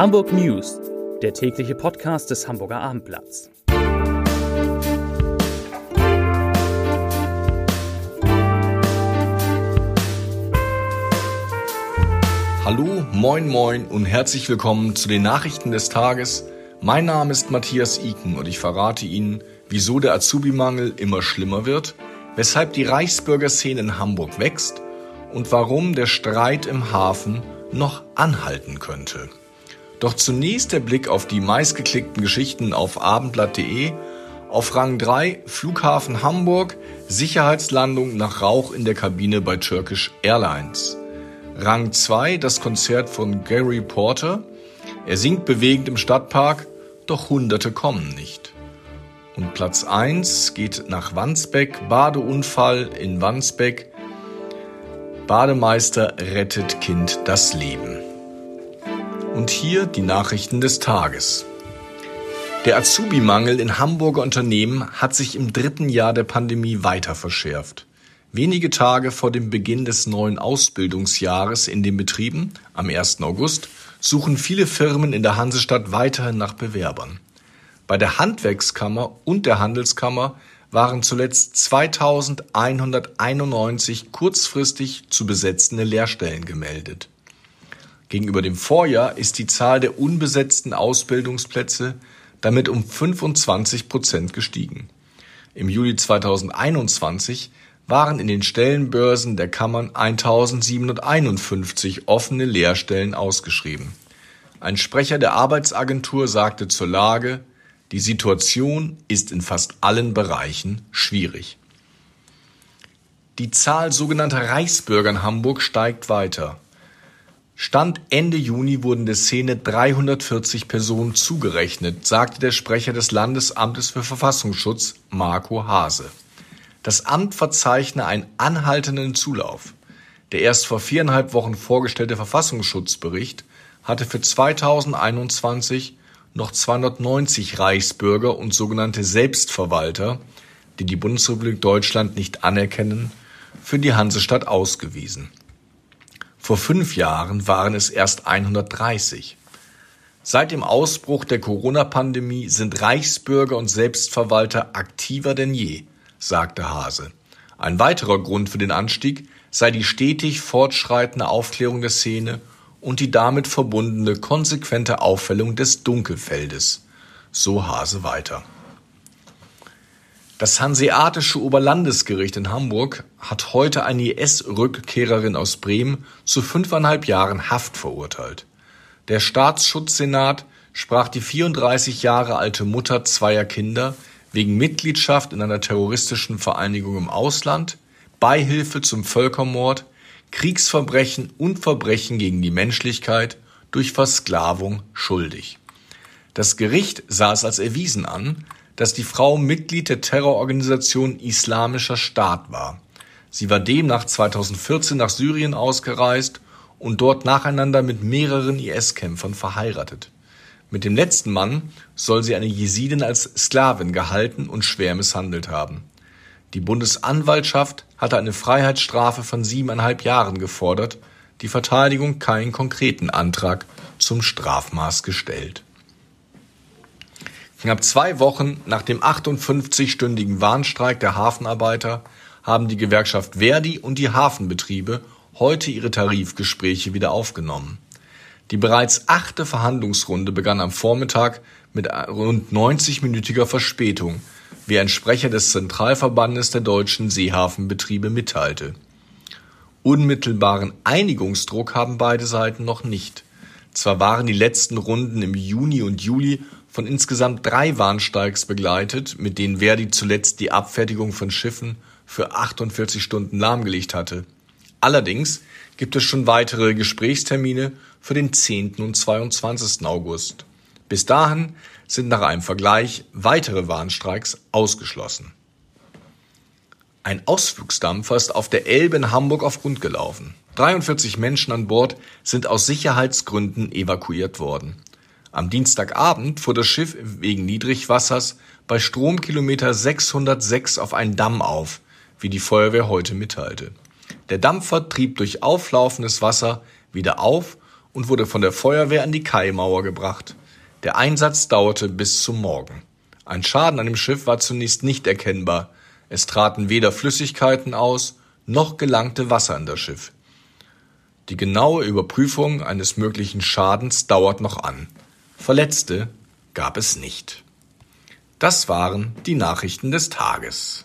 Hamburg News, der tägliche Podcast des Hamburger Abendblatts. Hallo, moin, moin und herzlich willkommen zu den Nachrichten des Tages. Mein Name ist Matthias Iken und ich verrate Ihnen, wieso der Azubi-Mangel immer schlimmer wird, weshalb die Reichsbürgerszene in Hamburg wächst und warum der Streit im Hafen noch anhalten könnte. Doch zunächst der Blick auf die meistgeklickten Geschichten auf abendblatt.de. Auf Rang 3 Flughafen Hamburg, Sicherheitslandung nach Rauch in der Kabine bei Turkish Airlines. Rang 2 das Konzert von Gary Porter. Er singt bewegend im Stadtpark, doch Hunderte kommen nicht. Und Platz 1 geht nach Wandsbeck, Badeunfall in Wandsbeck. Bademeister rettet Kind das Leben. Und hier die Nachrichten des Tages. Der Azubi-Mangel in Hamburger Unternehmen hat sich im dritten Jahr der Pandemie weiter verschärft. Wenige Tage vor dem Beginn des neuen Ausbildungsjahres in den Betrieben, am 1. August, suchen viele Firmen in der Hansestadt weiterhin nach Bewerbern. Bei der Handwerkskammer und der Handelskammer waren zuletzt 2191 kurzfristig zu besetzende Lehrstellen gemeldet. Gegenüber dem Vorjahr ist die Zahl der unbesetzten Ausbildungsplätze damit um 25 Prozent gestiegen. Im Juli 2021 waren in den Stellenbörsen der Kammern 1751 offene Lehrstellen ausgeschrieben. Ein Sprecher der Arbeitsagentur sagte zur Lage, die Situation ist in fast allen Bereichen schwierig. Die Zahl sogenannter Reichsbürger in Hamburg steigt weiter. Stand Ende Juni wurden der Szene 340 Personen zugerechnet, sagte der Sprecher des Landesamtes für Verfassungsschutz Marco Hase. Das Amt verzeichne einen anhaltenden Zulauf. Der erst vor viereinhalb Wochen vorgestellte Verfassungsschutzbericht hatte für 2021 noch 290 Reichsbürger und sogenannte Selbstverwalter, die die Bundesrepublik Deutschland nicht anerkennen, für die Hansestadt ausgewiesen. Vor fünf Jahren waren es erst 130. Seit dem Ausbruch der Corona-Pandemie sind Reichsbürger und Selbstverwalter aktiver denn je, sagte Hase. Ein weiterer Grund für den Anstieg sei die stetig fortschreitende Aufklärung der Szene und die damit verbundene konsequente Aufhellung des Dunkelfeldes. So Hase weiter. Das Hanseatische Oberlandesgericht in Hamburg hat heute eine IS-Rückkehrerin aus Bremen zu fünfeinhalb Jahren Haft verurteilt. Der Staatsschutzsenat sprach die 34 Jahre alte Mutter zweier Kinder wegen Mitgliedschaft in einer terroristischen Vereinigung im Ausland, Beihilfe zum Völkermord, Kriegsverbrechen und Verbrechen gegen die Menschlichkeit durch Versklavung schuldig. Das Gericht sah es als erwiesen an, dass die Frau Mitglied der Terrororganisation Islamischer Staat war. Sie war demnach 2014 nach Syrien ausgereist und dort nacheinander mit mehreren IS-Kämpfern verheiratet. Mit dem letzten Mann soll sie eine Jesidin als Sklavin gehalten und schwer misshandelt haben. Die Bundesanwaltschaft hatte eine Freiheitsstrafe von siebeneinhalb Jahren gefordert, die Verteidigung keinen konkreten Antrag zum Strafmaß gestellt. Knapp zwei Wochen nach dem 58-stündigen Warnstreik der Hafenarbeiter haben die Gewerkschaft Verdi und die Hafenbetriebe heute ihre Tarifgespräche wieder aufgenommen. Die bereits achte Verhandlungsrunde begann am Vormittag mit rund 90-minütiger Verspätung, wie ein Sprecher des Zentralverbandes der deutschen Seehafenbetriebe mitteilte. Unmittelbaren Einigungsdruck haben beide Seiten noch nicht. Zwar waren die letzten Runden im Juni und Juli von insgesamt drei Warnsteigs begleitet, mit denen Verdi zuletzt die Abfertigung von Schiffen für 48 Stunden lahmgelegt hatte. Allerdings gibt es schon weitere Gesprächstermine für den 10. und 22. August. Bis dahin sind nach einem Vergleich weitere Warnstreiks ausgeschlossen. Ein Ausflugsdampfer ist auf der Elbe in Hamburg auf Grund gelaufen. 43 Menschen an Bord sind aus Sicherheitsgründen evakuiert worden. Am Dienstagabend fuhr das Schiff wegen Niedrigwassers bei Stromkilometer 606 auf einen Damm auf, wie die Feuerwehr heute mitteilte. Der Dampfer trieb durch auflaufendes Wasser wieder auf und wurde von der Feuerwehr an die Kaimauer gebracht. Der Einsatz dauerte bis zum Morgen. Ein Schaden an dem Schiff war zunächst nicht erkennbar. Es traten weder Flüssigkeiten aus, noch gelangte Wasser in das Schiff. Die genaue Überprüfung eines möglichen Schadens dauert noch an. Verletzte gab es nicht. Das waren die Nachrichten des Tages.